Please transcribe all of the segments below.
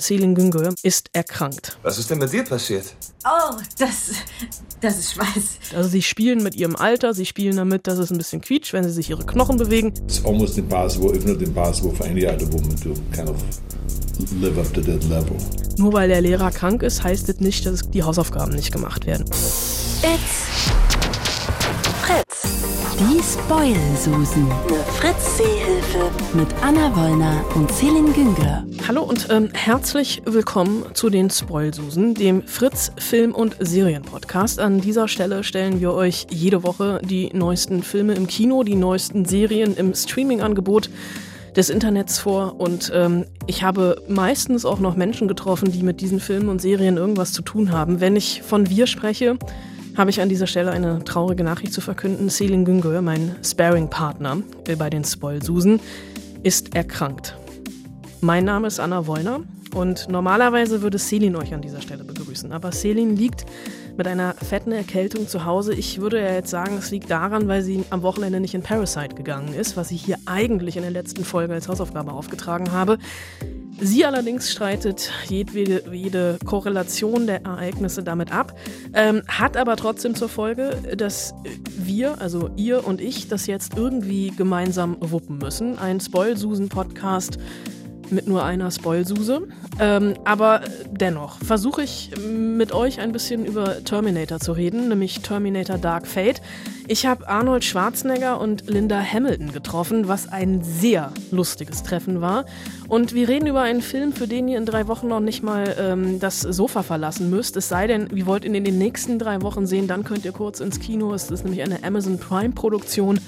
Selin Güngör, ist erkrankt. Was ist denn mit dir passiert? Oh, das, das ist Schweiß. Also sie spielen mit ihrem Alter, sie spielen damit, dass es ein bisschen quietscht, wenn sie sich ihre Knochen bewegen. It's almost impossible, if not impossible, for any other woman to kind of live up to that level. Nur weil der Lehrer krank ist, heißt das nicht, dass die Hausaufgaben nicht gemacht werden. It's. Die Spoil-Susen. Eine Fritz-Seehilfe. Mit Anna Wollner und Celine Güngler. Hallo und ähm, herzlich willkommen zu den Spoilsusen, dem Fritz Film- und Serienpodcast. An dieser Stelle stellen wir euch jede Woche die neuesten Filme im Kino, die neuesten Serien im Streaming-Angebot des Internets vor und ähm, ich habe meistens auch noch Menschen getroffen, die mit diesen Filmen und Serien irgendwas zu tun haben. Wenn ich von wir spreche, habe ich an dieser Stelle eine traurige Nachricht zu verkünden. Selin Güngör, mein Sparing-Partner bei den Spoil-Susen, ist erkrankt. Mein Name ist Anna Wollner und normalerweise würde Selin euch an dieser Stelle begrüßen. Aber Selin liegt mit einer fetten Erkältung zu Hause. Ich würde ja jetzt sagen, es liegt daran, weil sie am Wochenende nicht in Parasite gegangen ist, was ich hier eigentlich in der letzten Folge als Hausaufgabe aufgetragen habe. Sie allerdings streitet jedwede, jede Korrelation der Ereignisse damit ab, ähm, hat aber trotzdem zur Folge, dass wir, also ihr und ich, das jetzt irgendwie gemeinsam wuppen müssen. Ein Spoil-Susen-Podcast mit nur einer Spoilsuse. Ähm, aber dennoch versuche ich mit euch ein bisschen über Terminator zu reden, nämlich Terminator Dark Fate. Ich habe Arnold Schwarzenegger und Linda Hamilton getroffen, was ein sehr lustiges Treffen war. Und wir reden über einen Film, für den ihr in drei Wochen noch nicht mal ähm, das Sofa verlassen müsst. Es sei denn, ihr wollt ihn in den nächsten drei Wochen sehen, dann könnt ihr kurz ins Kino. Es ist nämlich eine Amazon Prime-Produktion.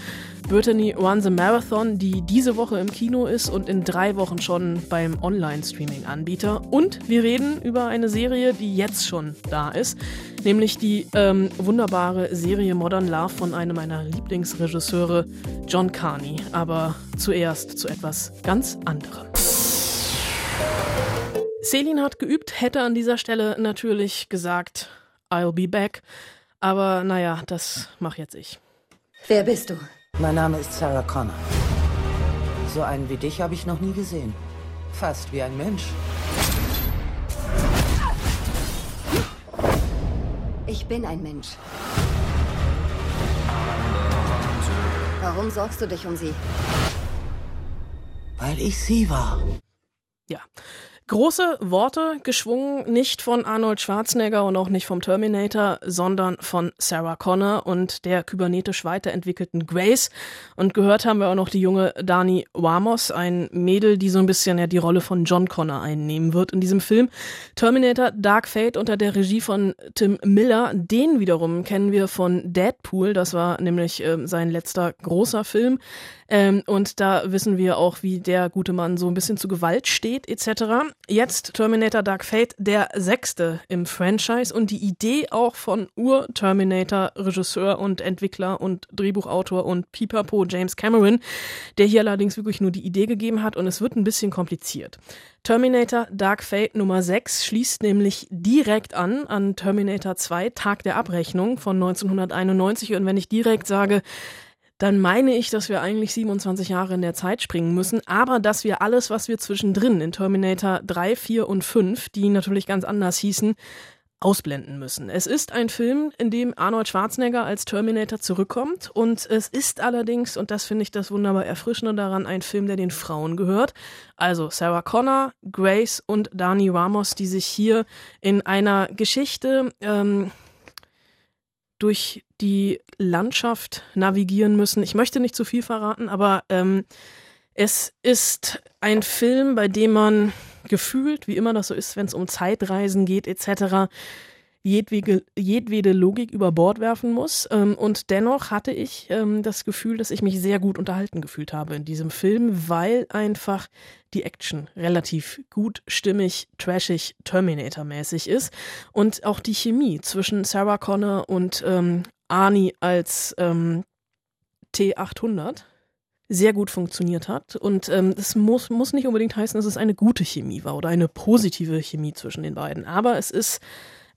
Brittany Runs a Marathon, die diese Woche im Kino ist und in drei Wochen schon beim Online-Streaming-Anbieter. Und wir reden über eine Serie, die jetzt schon da ist, nämlich die ähm, wunderbare Serie Modern Love von einem meiner Lieblingsregisseure, John Carney. Aber zuerst zu etwas ganz anderem. Selin hat geübt, hätte an dieser Stelle natürlich gesagt, I'll be back. Aber naja, das mach jetzt ich. Wer bist du? Mein Name ist Sarah Connor. So einen wie dich habe ich noch nie gesehen. Fast wie ein Mensch. Ich bin ein Mensch. Warum sorgst du dich um sie? Weil ich sie war. Ja. Große Worte geschwungen, nicht von Arnold Schwarzenegger und auch nicht vom Terminator, sondern von Sarah Connor und der kybernetisch weiterentwickelten Grace. Und gehört haben wir auch noch die junge Dani Wamos, ein Mädel, die so ein bisschen ja die Rolle von John Connor einnehmen wird in diesem Film. Terminator Dark Fate unter der Regie von Tim Miller. Den wiederum kennen wir von Deadpool. Das war nämlich äh, sein letzter großer Film. Ähm, und da wissen wir auch, wie der gute Mann so ein bisschen zu Gewalt steht, etc. Jetzt Terminator Dark Fate, der sechste im Franchise und die Idee auch von Ur-Terminator-Regisseur und Entwickler und Drehbuchautor und Pipapo James Cameron, der hier allerdings wirklich nur die Idee gegeben hat und es wird ein bisschen kompliziert. Terminator Dark Fate Nummer 6 schließt nämlich direkt an an Terminator 2 Tag der Abrechnung von 1991 und wenn ich direkt sage, dann meine ich, dass wir eigentlich 27 Jahre in der Zeit springen müssen, aber dass wir alles, was wir zwischendrin in Terminator 3, 4 und 5, die natürlich ganz anders hießen, ausblenden müssen. Es ist ein Film, in dem Arnold Schwarzenegger als Terminator zurückkommt und es ist allerdings, und das finde ich das wunderbar Erfrischende daran, ein Film, der den Frauen gehört. Also Sarah Connor, Grace und Dani Ramos, die sich hier in einer Geschichte ähm, durch die Landschaft navigieren müssen. Ich möchte nicht zu viel verraten, aber ähm, es ist ein Film, bei dem man gefühlt, wie immer das so ist, wenn es um Zeitreisen geht etc., jedwege, jedwede Logik über Bord werfen muss. Ähm, und dennoch hatte ich ähm, das Gefühl, dass ich mich sehr gut unterhalten gefühlt habe in diesem Film, weil einfach die Action relativ gut, stimmig, trashig, Terminator-mäßig ist. Und auch die Chemie zwischen Sarah Connor und ähm, Arnie als ähm, T800 sehr gut funktioniert hat. Und ähm, das muss, muss nicht unbedingt heißen, dass es eine gute Chemie war oder eine positive Chemie zwischen den beiden. Aber es ist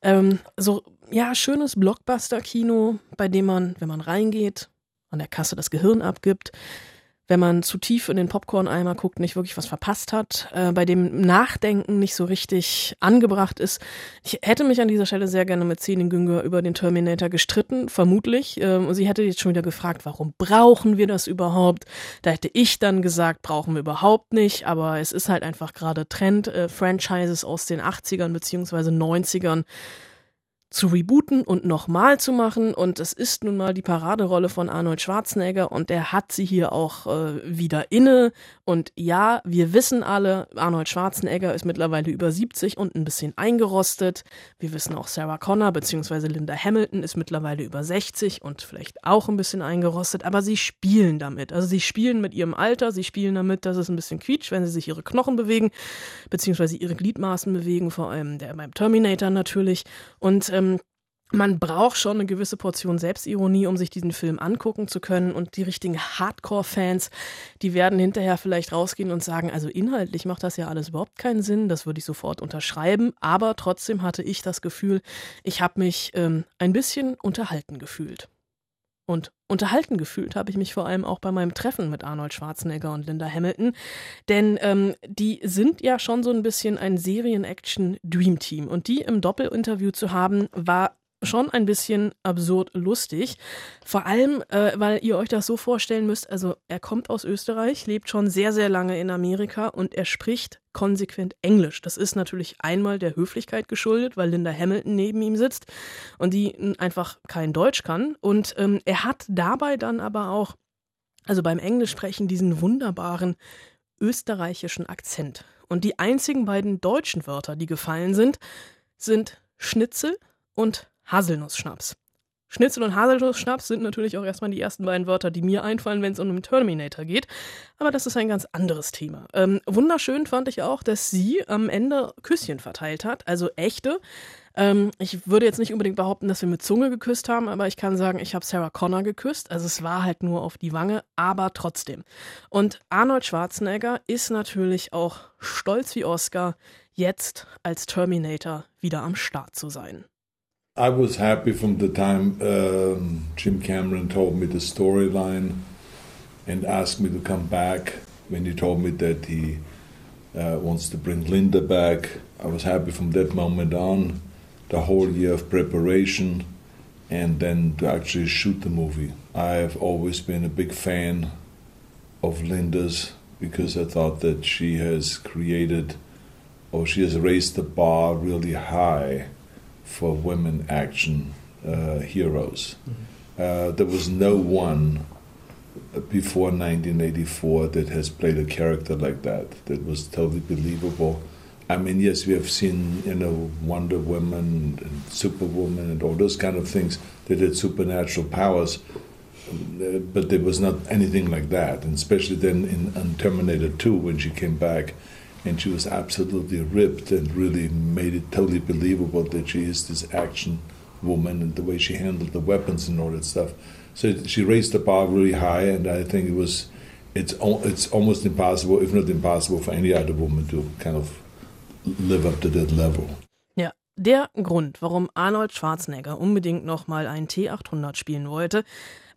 ähm, so, ja, schönes Blockbuster-Kino, bei dem man, wenn man reingeht, an der Kasse das Gehirn abgibt, wenn man zu tief in den Popcorn-Eimer guckt, nicht wirklich was verpasst hat, äh, bei dem Nachdenken nicht so richtig angebracht ist. Ich hätte mich an dieser Stelle sehr gerne mit Celine Günger über den Terminator gestritten, vermutlich. Ähm, sie hätte jetzt schon wieder gefragt, warum brauchen wir das überhaupt? Da hätte ich dann gesagt, brauchen wir überhaupt nicht. Aber es ist halt einfach gerade Trend, äh, Franchises aus den 80ern beziehungsweise 90ern zu rebooten und nochmal zu machen. Und es ist nun mal die Paraderolle von Arnold Schwarzenegger und der hat sie hier auch äh, wieder inne. Und ja, wir wissen alle, Arnold Schwarzenegger ist mittlerweile über 70 und ein bisschen eingerostet. Wir wissen auch, Sarah Connor bzw. Linda Hamilton ist mittlerweile über 60 und vielleicht auch ein bisschen eingerostet. Aber sie spielen damit. Also sie spielen mit ihrem Alter, sie spielen damit, dass es ein bisschen quietscht, wenn sie sich ihre Knochen bewegen, beziehungsweise ihre Gliedmaßen bewegen, vor allem der beim Terminator natürlich. Und ähm, man braucht schon eine gewisse Portion Selbstironie, um sich diesen Film angucken zu können. Und die richtigen Hardcore-Fans, die werden hinterher vielleicht rausgehen und sagen, also inhaltlich macht das ja alles überhaupt keinen Sinn, das würde ich sofort unterschreiben. Aber trotzdem hatte ich das Gefühl, ich habe mich ähm, ein bisschen unterhalten gefühlt. Und unterhalten gefühlt habe ich mich vor allem auch bei meinem Treffen mit Arnold Schwarzenegger und Linda Hamilton. Denn ähm, die sind ja schon so ein bisschen ein Serien-Action-Dream-Team. Und die im Doppelinterview zu haben, war schon ein bisschen absurd lustig. Vor allem, äh, weil ihr euch das so vorstellen müsst, also er kommt aus Österreich, lebt schon sehr, sehr lange in Amerika und er spricht konsequent Englisch. Das ist natürlich einmal der Höflichkeit geschuldet, weil Linda Hamilton neben ihm sitzt und die einfach kein Deutsch kann. Und ähm, er hat dabei dann aber auch, also beim Englisch sprechen, diesen wunderbaren österreichischen Akzent. Und die einzigen beiden deutschen Wörter, die gefallen sind, sind Schnitzel und Haselnussschnaps. Schnitzel und Haselnussschnaps sind natürlich auch erstmal die ersten beiden Wörter, die mir einfallen, wenn es um den Terminator geht. Aber das ist ein ganz anderes Thema. Ähm, wunderschön fand ich auch, dass sie am Ende Küsschen verteilt hat, also echte. Ähm, ich würde jetzt nicht unbedingt behaupten, dass wir mit Zunge geküsst haben, aber ich kann sagen, ich habe Sarah Connor geküsst. Also es war halt nur auf die Wange, aber trotzdem. Und Arnold Schwarzenegger ist natürlich auch stolz wie Oscar, jetzt als Terminator wieder am Start zu sein. I was happy from the time um, Jim Cameron told me the storyline and asked me to come back. When he told me that he uh, wants to bring Linda back, I was happy from that moment on. The whole year of preparation and then to actually shoot the movie. I have always been a big fan of Linda's because I thought that she has created or she has raised the bar really high for women action uh, heroes. Mm-hmm. Uh, there was no one before 1984 that has played a character like that that was totally believable. I mean, yes, we have seen you know Wonder Woman and Superwoman and all those kind of things that had supernatural powers, but there was not anything like that. And especially then in, in Terminator 2 when she came back and she was absolutely ripped and really made it totally believable that she is this action woman and the way she handled the weapons and all that stuff. So she raised the bar really high, and I think it was it's it's almost impossible, if not impossible, for any other woman to kind of live up to that level. Ja, der Grund, warum Arnold Schwarzenegger unbedingt noch mal einen T800 spielen wollte,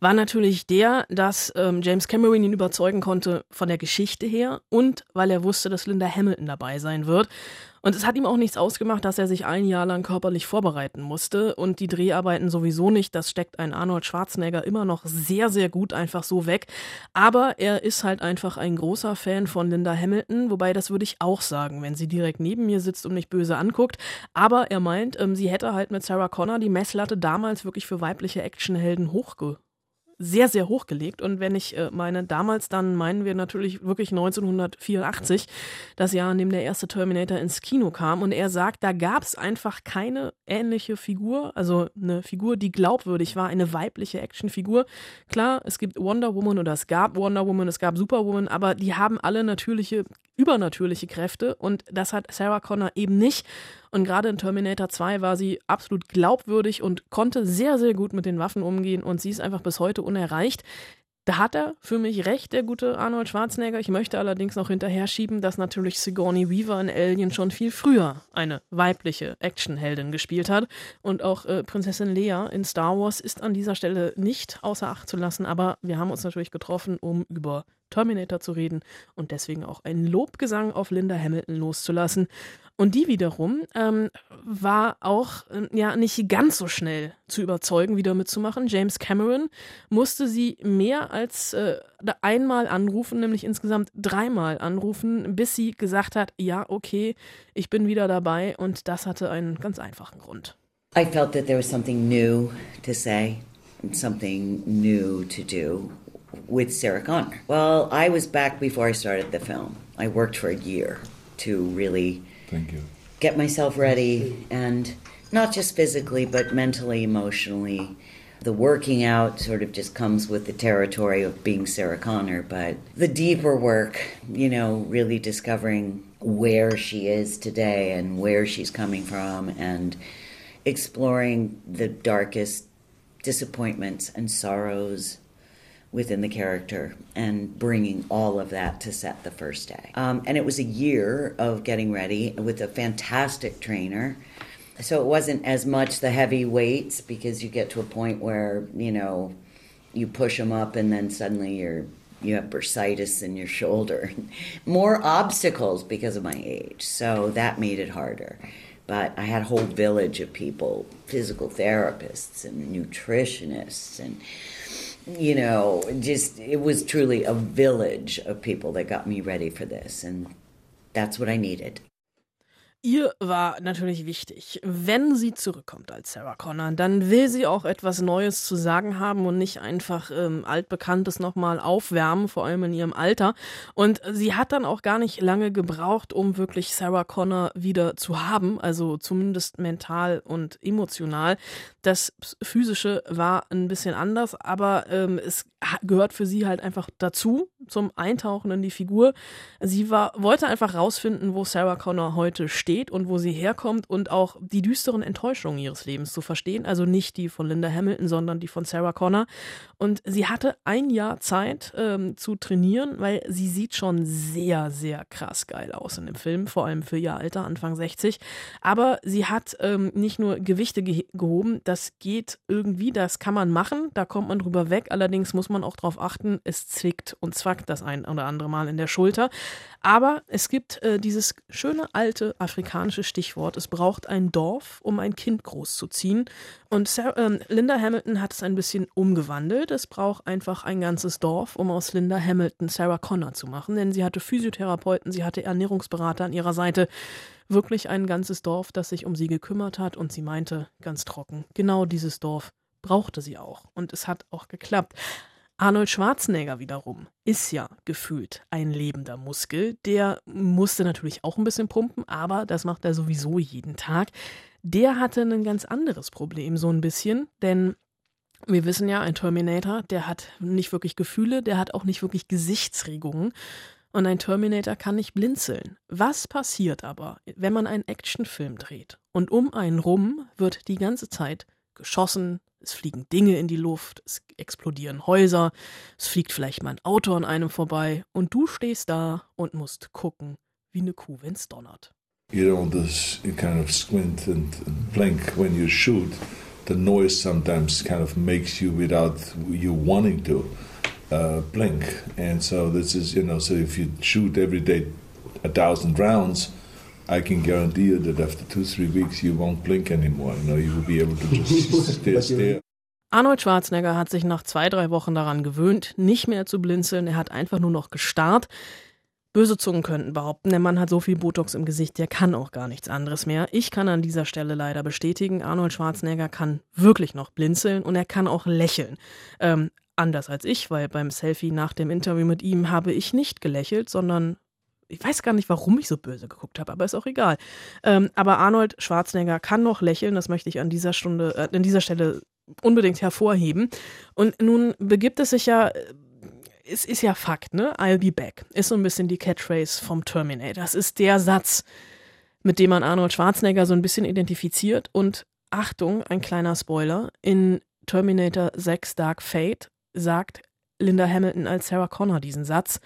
war natürlich der, dass ähm, James Cameron ihn überzeugen konnte von der Geschichte her und weil er wusste, dass Linda Hamilton dabei sein wird. Und es hat ihm auch nichts ausgemacht, dass er sich ein Jahr lang körperlich vorbereiten musste und die Dreharbeiten sowieso nicht. Das steckt ein Arnold Schwarzenegger immer noch sehr, sehr gut einfach so weg. Aber er ist halt einfach ein großer Fan von Linda Hamilton, wobei das würde ich auch sagen, wenn sie direkt neben mir sitzt und mich böse anguckt. Aber er meint, ähm, sie hätte halt mit Sarah Connor die Messlatte damals wirklich für weibliche Actionhelden hochge sehr, sehr hochgelegt. Und wenn ich äh, meine, damals, dann meinen wir natürlich wirklich 1984, das Jahr, in dem der erste Terminator ins Kino kam. Und er sagt, da gab es einfach keine ähnliche Figur, also eine Figur, die glaubwürdig war, eine weibliche Actionfigur. Klar, es gibt Wonder Woman oder es gab Wonder Woman, es gab Superwoman, aber die haben alle natürliche übernatürliche Kräfte und das hat Sarah Connor eben nicht. Und gerade in Terminator 2 war sie absolut glaubwürdig und konnte sehr, sehr gut mit den Waffen umgehen und sie ist einfach bis heute unerreicht. Da hat er für mich recht, der gute Arnold Schwarzenegger. Ich möchte allerdings noch hinterher schieben, dass natürlich Sigourney Weaver in Alien schon viel früher eine weibliche Actionheldin gespielt hat. Und auch äh, Prinzessin Leia in Star Wars ist an dieser Stelle nicht außer Acht zu lassen. Aber wir haben uns natürlich getroffen, um über Terminator zu reden und deswegen auch einen Lobgesang auf Linda Hamilton loszulassen. Und die wiederum ähm, war auch äh, ja nicht ganz so schnell zu überzeugen, wieder mitzumachen. James Cameron musste sie mehr als äh, einmal anrufen, nämlich insgesamt dreimal anrufen, bis sie gesagt hat, ja, okay, ich bin wieder dabei. Und das hatte einen ganz einfachen Grund. I felt that there was something new to say and something new to do with Sarah Connor. Well, I was back before I started the film. I worked for a year to really Thank you. get myself ready and not just physically but mentally emotionally the working out sort of just comes with the territory of being sarah connor but the deeper work you know really discovering where she is today and where she's coming from and exploring the darkest disappointments and sorrows within the character and bringing all of that to set the first day. Um, and it was a year of getting ready with a fantastic trainer. So it wasn't as much the heavy weights because you get to a point where, you know, you push them up and then suddenly you're you have bursitis in your shoulder. More obstacles because of my age. So that made it harder. But I had a whole village of people, physical therapists and nutritionists and you know, just it was truly a village of people that got me ready for this, and that's what I needed. Ihr war natürlich wichtig, wenn sie zurückkommt als Sarah Connor, dann will sie auch etwas Neues zu sagen haben und nicht einfach ähm, altbekanntes nochmal aufwärmen, vor allem in ihrem Alter. Und sie hat dann auch gar nicht lange gebraucht, um wirklich Sarah Connor wieder zu haben, also zumindest mental und emotional. Das physische war ein bisschen anders, aber ähm, es gehört für sie halt einfach dazu zum Eintauchen in die Figur. Sie war wollte einfach rausfinden, wo Sarah Connor heute steht steht und wo sie herkommt und auch die düsteren Enttäuschungen ihres Lebens zu verstehen. Also nicht die von Linda Hamilton, sondern die von Sarah Connor. Und sie hatte ein Jahr Zeit ähm, zu trainieren, weil sie sieht schon sehr, sehr krass geil aus in dem Film, vor allem für ihr Alter, Anfang 60. Aber sie hat ähm, nicht nur Gewichte ge gehoben, das geht irgendwie, das kann man machen, da kommt man drüber weg. Allerdings muss man auch darauf achten, es zwickt und zwackt das ein oder andere Mal in der Schulter. Aber es gibt äh, dieses schöne alte afrikanische Stichwort, es braucht ein Dorf, um ein Kind großzuziehen. Und Sarah, äh, Linda Hamilton hat es ein bisschen umgewandelt. Es braucht einfach ein ganzes Dorf, um aus Linda Hamilton Sarah Connor zu machen. Denn sie hatte Physiotherapeuten, sie hatte Ernährungsberater an ihrer Seite. Wirklich ein ganzes Dorf, das sich um sie gekümmert hat. Und sie meinte ganz trocken, genau dieses Dorf brauchte sie auch. Und es hat auch geklappt. Arnold Schwarzenegger wiederum ist ja gefühlt ein lebender Muskel. Der musste natürlich auch ein bisschen pumpen, aber das macht er sowieso jeden Tag. Der hatte ein ganz anderes Problem, so ein bisschen, denn wir wissen ja, ein Terminator, der hat nicht wirklich Gefühle, der hat auch nicht wirklich Gesichtsregungen. Und ein Terminator kann nicht blinzeln. Was passiert aber, wenn man einen Actionfilm dreht und um einen rum wird die ganze Zeit geschossen, es fliegen Dinge in die Luft, es explodieren Häuser, es fliegt vielleicht mal ein Auto an einem vorbei und du stehst da und musst gucken, wie eine Kuh, wenn's donnert. You don't just kind of squint and, and blink when you shoot. The noise sometimes kind of makes you, without you wanting to, uh, blink. And so this is, you know, so if you shoot every day a thousand rounds, I can guarantee you that after two, three weeks, you won't blink anymore. You know, you will be able to just stare, stare. Arnold Schwarzenegger hat sich nach zwei, drei Wochen daran gewöhnt, nicht mehr zu blinzeln. Er hat einfach nur noch gestarrt. Böse Zungen könnten behaupten, der Mann hat so viel Botox im Gesicht, der kann auch gar nichts anderes mehr. Ich kann an dieser Stelle leider bestätigen, Arnold Schwarzenegger kann wirklich noch blinzeln und er kann auch lächeln. Ähm, anders als ich, weil beim Selfie nach dem Interview mit ihm habe ich nicht gelächelt, sondern ich weiß gar nicht, warum ich so böse geguckt habe, aber ist auch egal. Ähm, aber Arnold Schwarzenegger kann noch lächeln, das möchte ich an dieser Stunde, äh, an dieser Stelle unbedingt hervorheben. Und nun begibt es sich ja, äh, es ist ja Fakt, ne? I'll be back. Ist so ein bisschen die Catchphrase vom Terminator. Das ist der Satz, mit dem man Arnold Schwarzenegger so ein bisschen identifiziert. Und Achtung, ein kleiner Spoiler. In Terminator 6 Dark Fate sagt Linda Hamilton als Sarah Connor diesen Satz.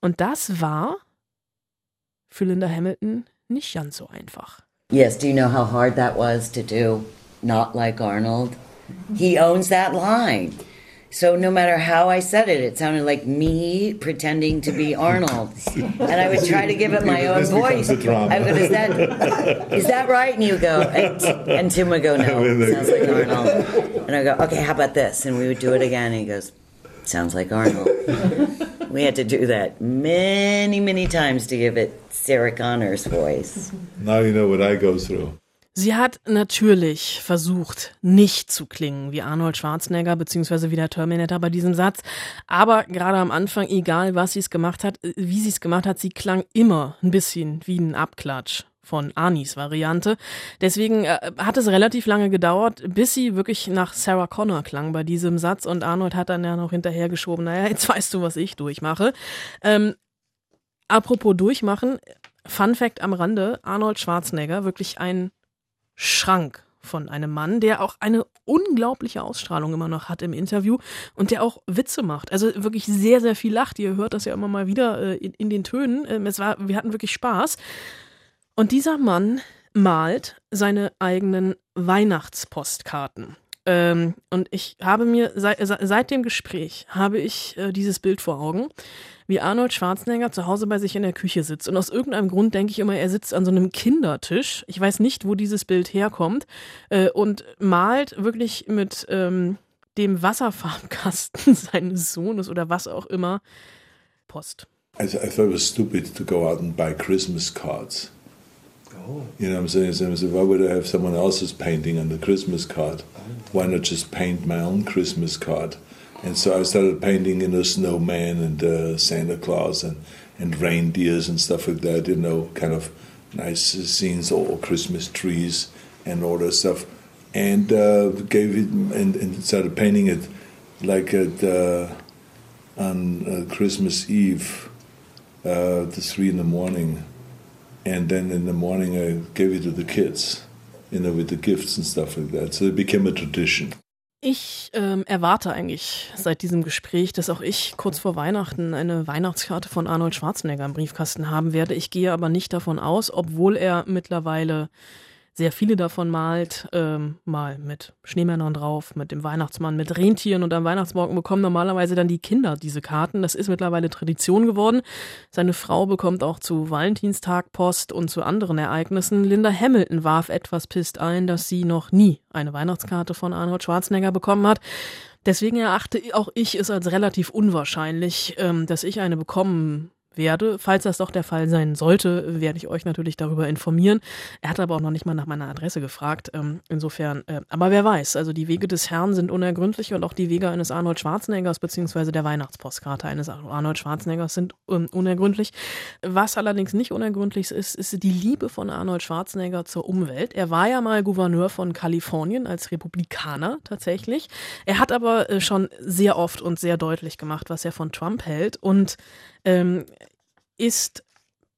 Und das war für Linda Hamilton nicht ganz so einfach. Yes, do you know how hard that was to do? Not like Arnold. He owns that line. So no matter how I said it, it sounded like me pretending to be Arnold, and I would try to give it my own voice. I go, is that is that right? And you go, and, and Tim would go, no, sounds like Arnold. And I go, okay, how about this? And we would do it again. And he goes, sounds like Arnold. We had to do that many, many times to give it Sarah Connor's voice. Now you know what I go through. Sie hat natürlich versucht, nicht zu klingen wie Arnold Schwarzenegger beziehungsweise wie der Terminator bei diesem Satz. Aber gerade am Anfang, egal was sie es gemacht hat, wie sie es gemacht hat, sie klang immer ein bisschen wie ein Abklatsch von Anis Variante. Deswegen äh, hat es relativ lange gedauert, bis sie wirklich nach Sarah Connor klang bei diesem Satz und Arnold hat dann ja noch hinterhergeschoben, naja, jetzt weißt du, was ich durchmache. Ähm, apropos durchmachen, Fun Fact am Rande, Arnold Schwarzenegger, wirklich ein Schrank von einem Mann, der auch eine unglaubliche Ausstrahlung immer noch hat im Interview und der auch Witze macht. Also wirklich sehr, sehr viel lacht. Ihr hört das ja immer mal wieder äh, in, in, den Tönen. Ähm, es war, wir hatten wirklich Spaß. Und dieser Mann malt seine eigenen Weihnachtspostkarten. Ähm, und ich habe mir seit, seit dem Gespräch habe ich äh, dieses Bild vor Augen wie Arnold Schwarzenegger zu Hause bei sich in der Küche sitzt. Und aus irgendeinem Grund denke ich immer, er sitzt an so einem Kindertisch. Ich weiß nicht, wo dieses Bild herkommt. Äh, und malt wirklich mit ähm, dem Wasserfarbkasten seines Sohnes oder was auch immer Post. I, I thought it was stupid to go out and buy Christmas cards. Oh. You know what I'm saying? So I said, why would I have someone else's painting on the Christmas card? Why not just paint my own Christmas card? And so I started painting, you know, snowman and uh, Santa Claus and, and reindeers and stuff like that, you know, kind of nice scenes, all Christmas trees and all that stuff. And uh, gave it and, and, started painting it like at uh, on uh, Christmas Eve, uh, the three in the morning, and then in the morning I gave it to the kids, you know, with the gifts and stuff like that. So it became a tradition. Ich ähm, erwarte eigentlich seit diesem Gespräch, dass auch ich kurz vor Weihnachten eine Weihnachtskarte von Arnold Schwarzenegger im Briefkasten haben werde. Ich gehe aber nicht davon aus, obwohl er mittlerweile sehr viele davon malt, ähm, mal mit Schneemännern drauf, mit dem Weihnachtsmann, mit Rentieren und am Weihnachtsmorgen bekommen normalerweise dann die Kinder diese Karten. Das ist mittlerweile Tradition geworden. Seine Frau bekommt auch zu Valentinstag Post und zu anderen Ereignissen. Linda Hamilton warf etwas pisst ein, dass sie noch nie eine Weihnachtskarte von Arnold Schwarzenegger bekommen hat. Deswegen erachte auch ich es als relativ unwahrscheinlich, ähm, dass ich eine bekommen werde. Falls das doch der Fall sein sollte, werde ich euch natürlich darüber informieren. Er hat aber auch noch nicht mal nach meiner Adresse gefragt. Ähm, insofern, äh, aber wer weiß, also die Wege des Herrn sind unergründlich und auch die Wege eines Arnold Schwarzeneggers beziehungsweise der Weihnachtspostkarte eines Arnold Schwarzeneggers sind ähm, unergründlich. Was allerdings nicht unergründlich ist, ist die Liebe von Arnold Schwarzenegger zur Umwelt. Er war ja mal Gouverneur von Kalifornien als Republikaner tatsächlich. Er hat aber äh, schon sehr oft und sehr deutlich gemacht, was er von Trump hält und ähm, ist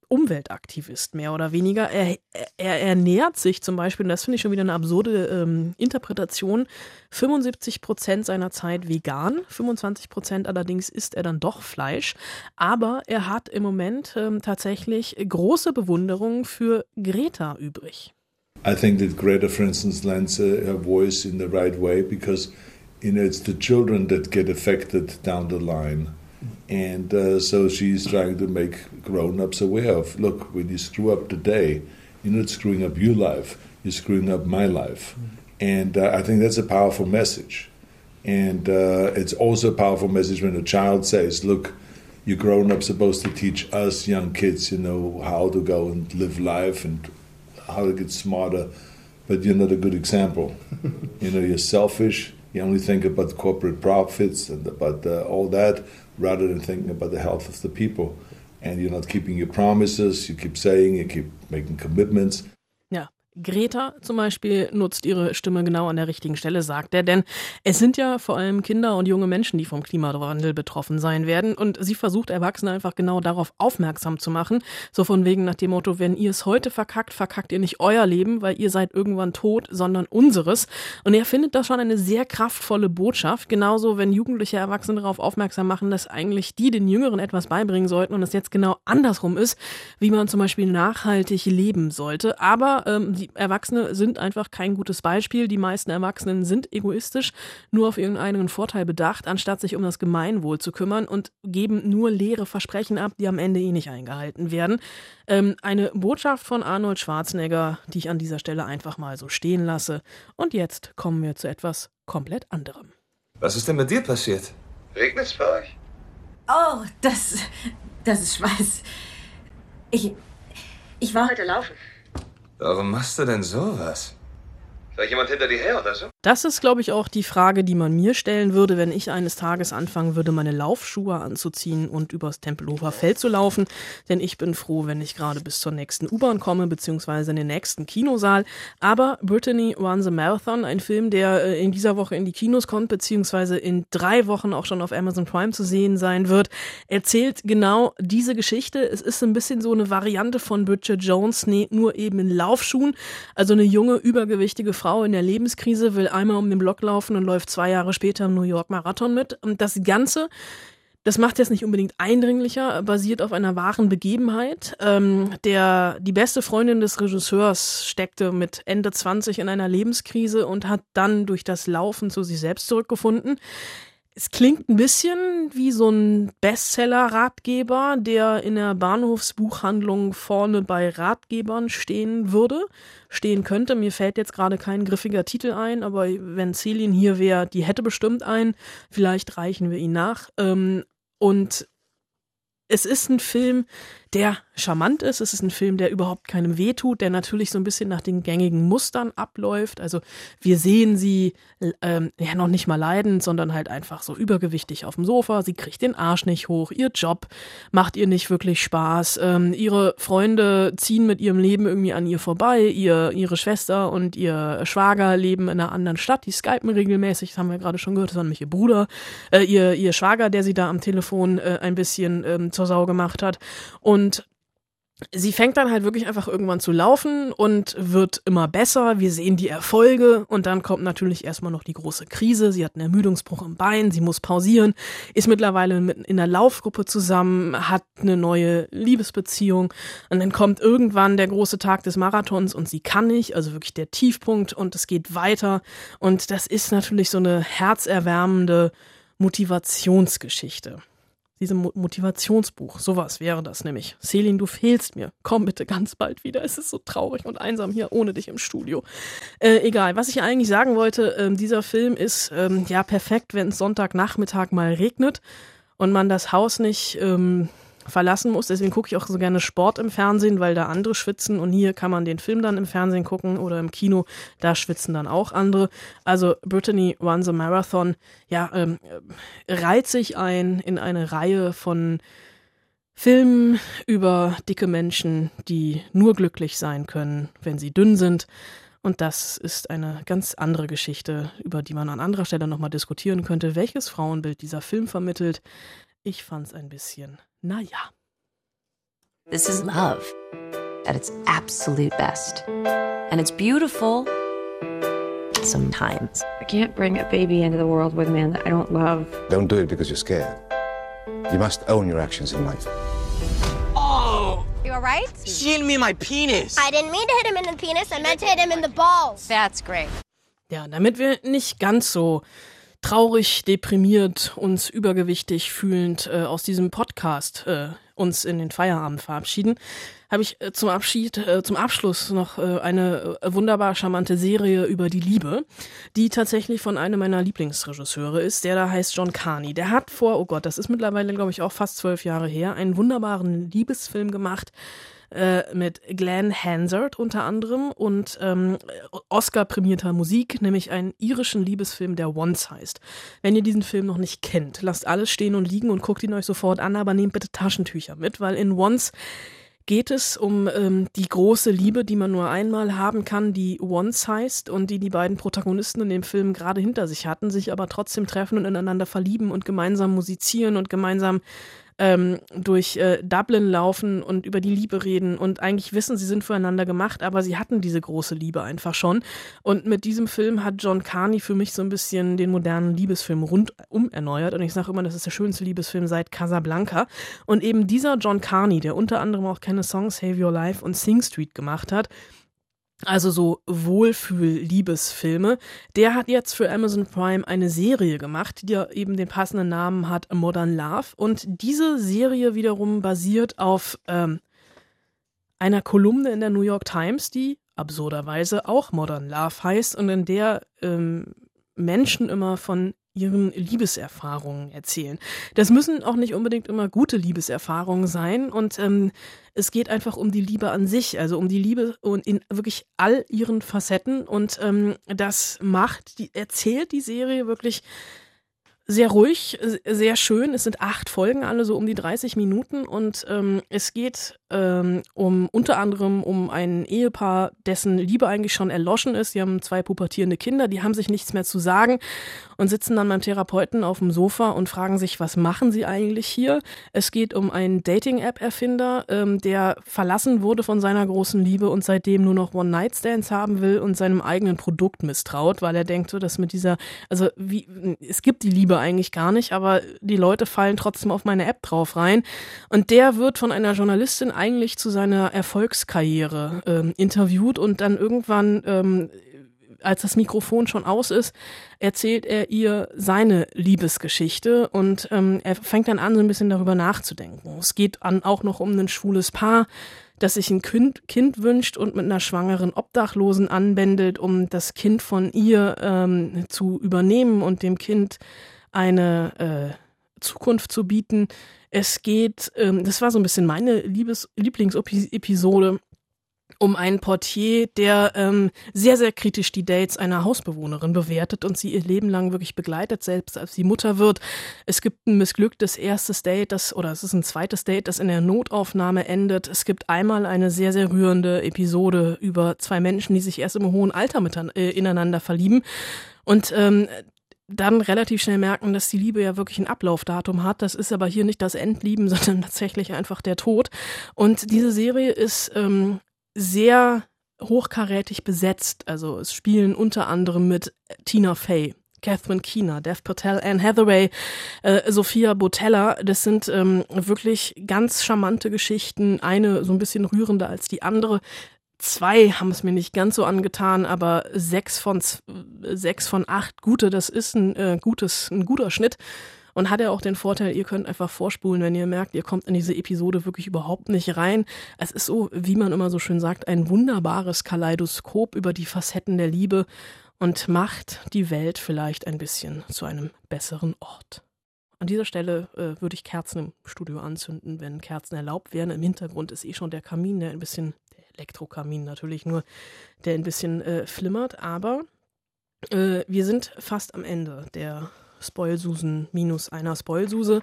Umweltaktivist, mehr oder weniger. Er, er, ernährt sich zum Beispiel, und das finde ich schon wieder eine absurde ähm, Interpretation, 75 Prozent seiner Zeit vegan, 25 Prozent allerdings isst er dann doch Fleisch. Aber er hat im Moment ähm, tatsächlich große Bewunderung für Greta übrig. I think that Greta, for instance, lends her voice in the right way because you know, it's the children that get affected down the line. And uh, so she's trying to make grown ups aware of look, when you screw up today, you're not screwing up your life, you're screwing up my life. Mm-hmm. And uh, I think that's a powerful message. And uh, it's also a powerful message when a child says, look, you grown up supposed to teach us young kids, you know, how to go and live life and how to get smarter, but you're not a good example. you know, you're selfish. You only think about corporate profits and about uh, all that rather than thinking about the health of the people. And you're not keeping your promises, you keep saying, you keep making commitments. Greta zum Beispiel nutzt ihre Stimme genau an der richtigen Stelle, sagt er, denn es sind ja vor allem Kinder und junge Menschen, die vom Klimawandel betroffen sein werden. Und sie versucht Erwachsene einfach genau darauf aufmerksam zu machen, so von wegen nach dem Motto, wenn ihr es heute verkackt, verkackt ihr nicht euer Leben, weil ihr seid irgendwann tot, sondern unseres. Und er findet das schon eine sehr kraftvolle Botschaft, genauso wenn jugendliche Erwachsene darauf aufmerksam machen, dass eigentlich die den Jüngeren etwas beibringen sollten und es jetzt genau andersrum ist, wie man zum Beispiel nachhaltig leben sollte, aber ähm, die Erwachsene sind einfach kein gutes Beispiel. Die meisten Erwachsenen sind egoistisch, nur auf ihren eigenen Vorteil bedacht, anstatt sich um das Gemeinwohl zu kümmern und geben nur leere Versprechen ab, die am Ende eh nicht eingehalten werden. Ähm, eine Botschaft von Arnold Schwarzenegger, die ich an dieser Stelle einfach mal so stehen lasse. Und jetzt kommen wir zu etwas komplett anderem. Was ist denn mit dir passiert? Regnet es bei euch? Oh, das. Das ist Schweiß. Ich. Ich war heute laufen. Warum machst du denn sowas? Soll jemand hinter dir her oder so? Das ist, glaube ich, auch die Frage, die man mir stellen würde, wenn ich eines Tages anfangen würde, meine Laufschuhe anzuziehen und übers Tempelhofer Feld zu laufen. Denn ich bin froh, wenn ich gerade bis zur nächsten U-Bahn komme, beziehungsweise in den nächsten Kinosaal. Aber Brittany Runs a Marathon, ein Film, der äh, in dieser Woche in die Kinos kommt, beziehungsweise in drei Wochen auch schon auf Amazon Prime zu sehen sein wird, erzählt genau diese Geschichte. Es ist ein bisschen so eine Variante von Bridget Jones, nee, nur eben in Laufschuhen. Also eine junge, übergewichtige Frau Frau in der Lebenskrise will einmal um den Block laufen und läuft zwei Jahre später im New York Marathon mit. Und das Ganze das macht jetzt nicht unbedingt eindringlicher, basiert auf einer wahren Begebenheit. Ähm, der, die beste Freundin des Regisseurs steckte mit Ende 20 in einer Lebenskrise und hat dann durch das Laufen zu sich selbst zurückgefunden. Es klingt ein bisschen wie so ein Bestseller-Ratgeber, der in der Bahnhofsbuchhandlung vorne bei Ratgebern stehen würde, stehen könnte. Mir fällt jetzt gerade kein griffiger Titel ein, aber wenn Celine hier wäre, die hätte bestimmt einen. Vielleicht reichen wir ihn nach. Ähm, und es ist ein Film, der charmant ist. Es ist ein Film, der überhaupt keinem wehtut, der natürlich so ein bisschen nach den gängigen Mustern abläuft. Also wir sehen sie ähm, ja noch nicht mal leidend, sondern halt einfach so übergewichtig auf dem Sofa. Sie kriegt den Arsch nicht hoch. Ihr Job macht ihr nicht wirklich Spaß. Ähm, ihre Freunde ziehen mit ihrem Leben irgendwie an ihr vorbei. Ihr, ihre Schwester und ihr Schwager leben in einer anderen Stadt. Die skypen regelmäßig. Das haben wir gerade schon gehört. Das war nämlich ihr Bruder, äh, ihr, ihr Schwager, der sie da am Telefon äh, ein bisschen ähm, zur Sau gemacht hat. Und sie fängt dann halt wirklich einfach irgendwann zu laufen und wird immer besser. Wir sehen die Erfolge und dann kommt natürlich erstmal noch die große Krise. Sie hat einen Ermüdungsbruch im Bein, sie muss pausieren, ist mittlerweile mit in der Laufgruppe zusammen, hat eine neue Liebesbeziehung und dann kommt irgendwann der große Tag des Marathons und sie kann nicht, also wirklich der Tiefpunkt und es geht weiter und das ist natürlich so eine herzerwärmende Motivationsgeschichte diesem Motivationsbuch. Sowas wäre das nämlich. Selin, du fehlst mir. Komm bitte ganz bald wieder. Es ist so traurig und einsam hier ohne dich im Studio. Äh, egal, was ich eigentlich sagen wollte, äh, dieser Film ist ähm, ja perfekt, wenn es Sonntagnachmittag mal regnet und man das Haus nicht ähm, verlassen muss. Deswegen gucke ich auch so gerne Sport im Fernsehen, weil da andere schwitzen und hier kann man den Film dann im Fernsehen gucken oder im Kino, da schwitzen dann auch andere. Also Brittany Runs a Marathon, ja, ähm, reiht sich ein in eine Reihe von Filmen über dicke Menschen, die nur glücklich sein können, wenn sie dünn sind. Und das ist eine ganz andere Geschichte, über die man an anderer Stelle nochmal diskutieren könnte, welches Frauenbild dieser Film vermittelt. Ich fand's ein bisschen naja. This is love at its absolute best. And it's beautiful sometimes. I can't bring a baby into the world with a man that I don't love. Don't do it because you're scared. You must own your actions in life. Oh! You alright? She hit me in my penis. I didn't mean to hit him in the penis. I meant to hit him in the balls. That's great. Ja, damit wir nicht ganz so traurig, deprimiert, uns übergewichtig fühlend äh, aus diesem Podcast äh, uns in den Feierabend verabschieden, habe ich äh, zum Abschied, äh, zum Abschluss noch äh, eine äh, wunderbar charmante Serie über die Liebe, die tatsächlich von einem meiner Lieblingsregisseure ist, der da heißt John Carney. Der hat vor, oh Gott, das ist mittlerweile, glaube ich, auch fast zwölf Jahre her, einen wunderbaren Liebesfilm gemacht, äh, mit Glenn Hansard unter anderem und ähm, Oscar-prämierter Musik, nämlich einen irischen Liebesfilm, der Once heißt. Wenn ihr diesen Film noch nicht kennt, lasst alles stehen und liegen und guckt ihn euch sofort an, aber nehmt bitte Taschentücher mit, weil in Once geht es um ähm, die große Liebe, die man nur einmal haben kann, die Once heißt und die die beiden Protagonisten in dem Film gerade hinter sich hatten, sich aber trotzdem treffen und ineinander verlieben und gemeinsam musizieren und gemeinsam ähm, durch äh, Dublin laufen und über die Liebe reden und eigentlich wissen, sie sind füreinander gemacht, aber sie hatten diese große Liebe einfach schon. Und mit diesem Film hat John Carney für mich so ein bisschen den modernen Liebesfilm rundum erneuert. Und ich sage immer, das ist der schönste Liebesfilm seit Casablanca. Und eben dieser John Carney, der unter anderem auch keine Songs Save Your Life und Sing Street gemacht hat, also so Wohlfühl-Liebesfilme. Der hat jetzt für Amazon Prime eine Serie gemacht, die ja eben den passenden Namen hat, Modern Love. Und diese Serie wiederum basiert auf ähm, einer Kolumne in der New York Times, die absurderweise auch Modern Love heißt und in der ähm, Menschen immer von ihren Liebeserfahrungen erzählen. Das müssen auch nicht unbedingt immer gute Liebeserfahrungen sein und ähm, es geht einfach um die Liebe an sich, also um die Liebe und in wirklich all ihren Facetten und ähm, das macht, die erzählt die Serie wirklich sehr ruhig, sehr schön. Es sind acht Folgen, alle so um die 30 Minuten und ähm, es geht ähm, um unter anderem um ein Ehepaar, dessen Liebe eigentlich schon erloschen ist. Sie haben zwei pubertierende Kinder, die haben sich nichts mehr zu sagen und sitzen dann beim Therapeuten auf dem Sofa und fragen sich, was machen sie eigentlich hier? Es geht um einen Dating-App-Erfinder, ähm, der verlassen wurde von seiner großen Liebe und seitdem nur noch One-Night-Stands haben will und seinem eigenen Produkt misstraut, weil er denkt so, dass mit dieser, also wie, es gibt die Liebe eigentlich gar nicht, aber die Leute fallen trotzdem auf meine App drauf rein. Und der wird von einer Journalistin eigentlich zu seiner Erfolgskarriere ähm, interviewt und dann irgendwann, ähm, als das Mikrofon schon aus ist, erzählt er ihr seine Liebesgeschichte und ähm, er fängt dann an, so ein bisschen darüber nachzudenken. Es geht an, auch noch um ein schwules Paar, das sich ein kind, kind wünscht und mit einer schwangeren Obdachlosen anbändelt, um das Kind von ihr ähm, zu übernehmen und dem Kind eine äh, Zukunft zu bieten. Es geht, ähm, das war so ein bisschen meine Liebes Lieblingsepisode, um einen Portier, der ähm, sehr, sehr kritisch die Dates einer Hausbewohnerin bewertet und sie ihr Leben lang wirklich begleitet, selbst als sie Mutter wird. Es gibt ein missglücktes erstes Date, das, oder es ist ein zweites Date, das in der Notaufnahme endet. Es gibt einmal eine sehr, sehr rührende Episode über zwei Menschen, die sich erst im hohen Alter miteinander, äh, ineinander verlieben. Und ähm, dann relativ schnell merken, dass die Liebe ja wirklich ein Ablaufdatum hat. Das ist aber hier nicht das Endlieben, sondern tatsächlich einfach der Tod. Und diese Serie ist ähm, sehr hochkarätig besetzt. Also es spielen unter anderem mit Tina Fey. Catherine Keener, Dev Patel, Anne Hathaway, äh, Sophia Botella. Das sind ähm, wirklich ganz charmante Geschichten. Eine so ein bisschen rührender als die andere. Zwei haben es mir nicht ganz so angetan, aber sechs von sechs von acht gute, das ist ein äh, gutes, ein guter Schnitt. Und hat ja auch den Vorteil, ihr könnt einfach vorspulen, wenn ihr merkt, ihr kommt in diese Episode wirklich überhaupt nicht rein. Es ist so, wie man immer so schön sagt, ein wunderbares Kaleidoskop über die Facetten der Liebe und macht die Welt vielleicht ein bisschen zu einem besseren Ort. An dieser Stelle äh, würde ich Kerzen im Studio anzünden, wenn Kerzen erlaubt wären. Im Hintergrund ist eh schon der Kamin, der ein bisschen Elektrokamin natürlich nur, der ein bisschen äh, flimmert, aber äh, wir sind fast am Ende der Spoilsusen minus einer Spoilsuse.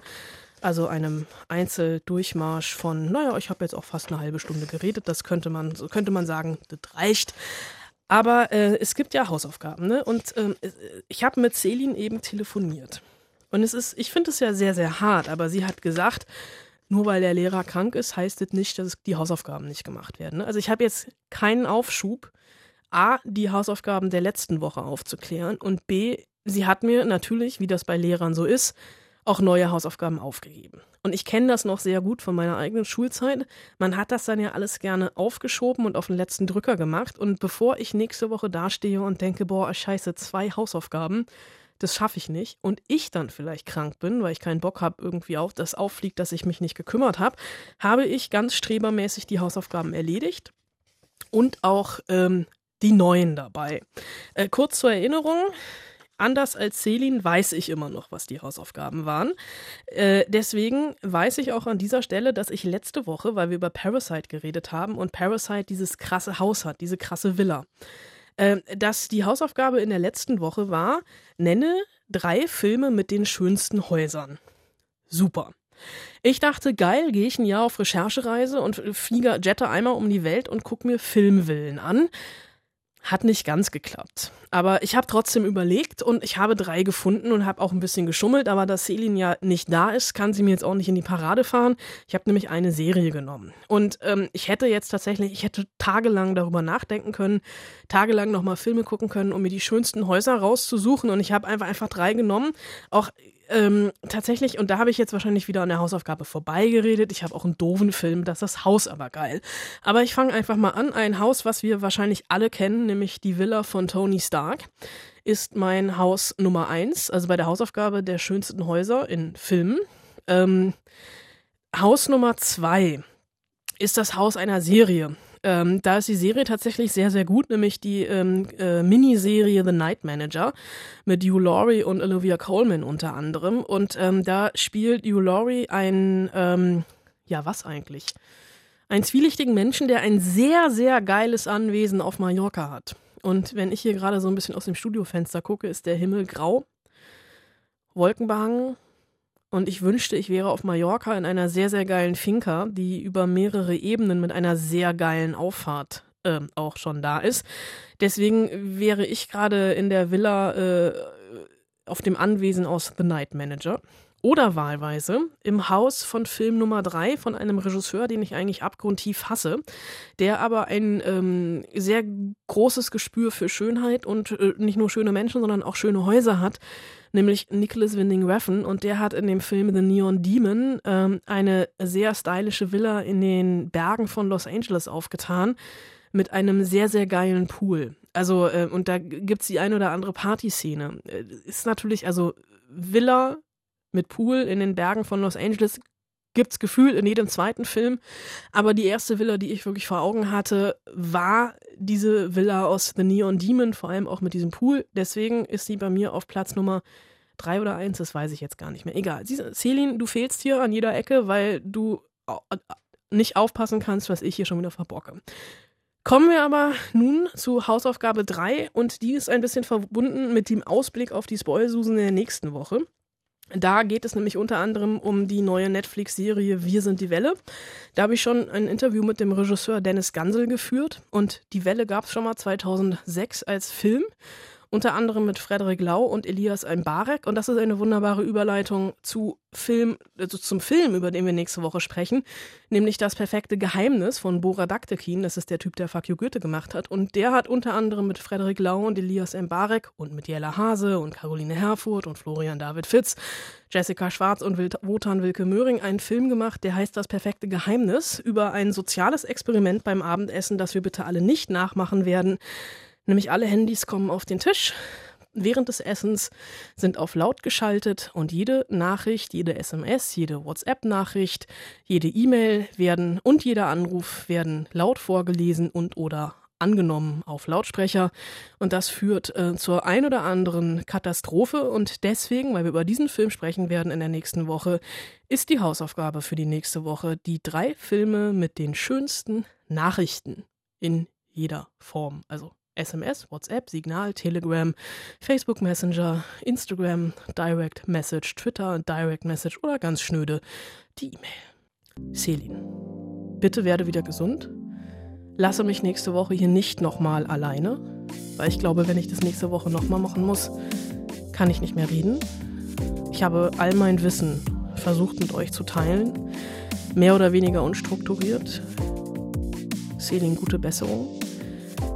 Also einem Einzeldurchmarsch von, naja, ich habe jetzt auch fast eine halbe Stunde geredet, das könnte man, so könnte man sagen, das reicht. Aber äh, es gibt ja Hausaufgaben, ne? Und ähm, ich habe mit Celine eben telefoniert. Und es ist, ich finde es ja sehr, sehr hart, aber sie hat gesagt, nur weil der Lehrer krank ist, heißt das nicht, dass die Hausaufgaben nicht gemacht werden. Ne? Also ich habe jetzt keinen Aufschub, A, die Hausaufgaben der letzten Woche aufzuklären und B, sie hat mir natürlich, wie das bei Lehrern so ist, auch neue Hausaufgaben aufgegeben. Und ich kenne das noch sehr gut von meiner eigenen Schulzeit. Man hat das dann ja alles gerne aufgeschoben und auf den letzten Drücker gemacht. Und bevor ich nächste Woche dastehe und denke, boah, scheiße, zwei Hausaufgaben, das schaffe ich nicht und ich dann vielleicht krank bin, weil ich keinen Bock habe, irgendwie auch das auffliegt, dass ich mich nicht gekümmert habe, habe ich ganz strebermäßig die Hausaufgaben erledigt und auch ähm, die neuen dabei. Äh, kurz zur Erinnerung. Anders als Celine weiß ich immer noch, was die Hausaufgaben waren. Äh, deswegen weiß ich auch an dieser Stelle, dass ich letzte Woche, weil wir über Parasite geredet haben und Parasite dieses krasse Haus hat, diese krasse Villa, äh, dass die Hausaufgabe in der letzten Woche war, nenne drei Filme mit den schönsten Häusern. Super. Ich dachte, geil, gehe ich ein Jahr auf Recherchereise und fliege jette einmal um die Welt und gucke mir Filmvillen an. Hat nicht ganz geklappt. Aber ich habe trotzdem überlegt und ich habe drei gefunden und habe auch ein bisschen geschummelt. Aber da Selin ja nicht da ist, kann sie mir jetzt auch nicht in die Parade fahren. Ich habe nämlich eine Serie genommen. Und ähm, ich hätte jetzt tatsächlich, ich hätte tagelang darüber nachdenken können, tagelang nochmal Filme gucken können, um mir die schönsten Häuser rauszusuchen. Und ich habe einfach, einfach drei genommen. Auch ähm, tatsächlich, und da habe ich jetzt wahrscheinlich wieder an der Hausaufgabe vorbeigeredet. Ich habe auch einen doofen Film, das ist das Haus aber geil. Aber ich fange einfach mal an. Ein Haus, was wir wahrscheinlich alle kennen, nämlich die Villa von Tony Stark, ist mein Haus Nummer eins, also bei der Hausaufgabe der schönsten Häuser in Filmen. Ähm, Haus Nummer zwei ist das Haus einer Serie. Ähm, da ist die Serie tatsächlich sehr, sehr gut, nämlich die ähm, äh, Miniserie The Night Manager mit Hugh Laurie und Olivia Coleman unter anderem. Und ähm, da spielt Hugh Laurie ein, ähm, ja, was eigentlich? Einen zwielichtigen Menschen, der ein sehr, sehr geiles Anwesen auf Mallorca hat. Und wenn ich hier gerade so ein bisschen aus dem Studiofenster gucke, ist der Himmel grau, wolkenbehangen und ich wünschte, ich wäre auf Mallorca in einer sehr, sehr geilen Finca, die über mehrere Ebenen mit einer sehr geilen Auffahrt äh, auch schon da ist. Deswegen wäre ich gerade in der Villa äh, auf dem Anwesen aus The Night Manager. Oder wahlweise im Haus von Film Nummer 3 von einem Regisseur, den ich eigentlich abgrundtief hasse, der aber ein ähm, sehr großes Gespür für Schönheit und äh, nicht nur schöne Menschen, sondern auch schöne Häuser hat nämlich Nicholas Winding Refn und der hat in dem Film The Neon Demon ähm, eine sehr stylische Villa in den Bergen von Los Angeles aufgetan mit einem sehr, sehr geilen Pool. Also, äh, und da gibt es die ein oder andere Partyszene. Äh, ist natürlich, also Villa mit Pool in den Bergen von Los Angeles gibt's gefühlt in jedem zweiten Film. Aber die erste Villa, die ich wirklich vor Augen hatte, war diese Villa aus The Neon Demon, vor allem auch mit diesem Pool. Deswegen ist sie bei mir auf Platz Nummer drei oder eins, das weiß ich jetzt gar nicht mehr. Egal. Celine, du fehlst hier an jeder Ecke, weil du nicht aufpassen kannst, was ich hier schon wieder verbocke. Kommen wir aber nun zu Hausaufgabe 3 und die ist ein bisschen verbunden mit dem Ausblick auf die Spoilsusen der nächsten Woche. Da geht es nämlich unter anderem um die neue Netflix-Serie Wir sind die Welle. Da habe ich schon ein Interview mit dem Regisseur Dennis Gansel geführt und die Welle gab es schon mal 2006 als Film unter anderem mit Frederik Lau und Elias Einbarek. Und das ist eine wunderbare Überleitung zu Film, also zum Film, über den wir nächste Woche sprechen, nämlich Das perfekte Geheimnis von Bora Daktekin. Das ist der Typ, der Fuck You Goethe gemacht hat. Und der hat unter anderem mit Frederik Lau und Elias Embarek und mit Jella Hase und Caroline Herfurth und Florian David Fitz, Jessica Schwarz und Wotan Wilke Möhring einen Film gemacht, der heißt Das perfekte Geheimnis über ein soziales Experiment beim Abendessen, das wir bitte alle nicht nachmachen werden. Nämlich alle Handys kommen auf den Tisch. Während des Essens sind auf laut geschaltet und jede Nachricht, jede SMS, jede WhatsApp-Nachricht, jede E-Mail werden und jeder Anruf werden laut vorgelesen und oder angenommen auf Lautsprecher. Und das führt äh, zur ein oder anderen Katastrophe. Und deswegen, weil wir über diesen Film sprechen werden in der nächsten Woche, ist die Hausaufgabe für die nächste Woche die drei Filme mit den schönsten Nachrichten in jeder Form. Also SMS, WhatsApp, Signal, Telegram, Facebook Messenger, Instagram, Direct Message, Twitter, Direct Message oder ganz schnöde die E-Mail. Selin, bitte werde wieder gesund. Lasse mich nächste Woche hier nicht nochmal alleine, weil ich glaube, wenn ich das nächste Woche nochmal machen muss, kann ich nicht mehr reden. Ich habe all mein Wissen versucht mit euch zu teilen, mehr oder weniger unstrukturiert. Selin, gute Besserung.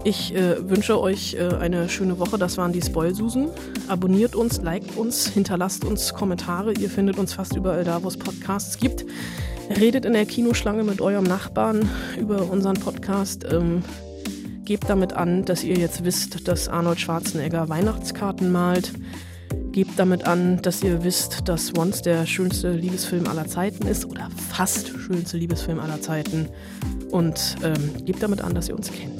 Ich äh, wünsche euch äh, eine schöne Woche. Das waren die Spoilsusen. Abonniert uns, liked uns, hinterlasst uns Kommentare. Ihr findet uns fast überall da, wo es Podcasts gibt. Redet in der Kinoschlange mit eurem Nachbarn über unseren Podcast. Ähm, gebt damit an, dass ihr jetzt wisst, dass Arnold Schwarzenegger Weihnachtskarten malt. Gebt damit an, dass ihr wisst, dass Once der schönste Liebesfilm aller Zeiten ist oder fast schönste Liebesfilm aller Zeiten. Und ähm, gebt damit an, dass ihr uns kennt.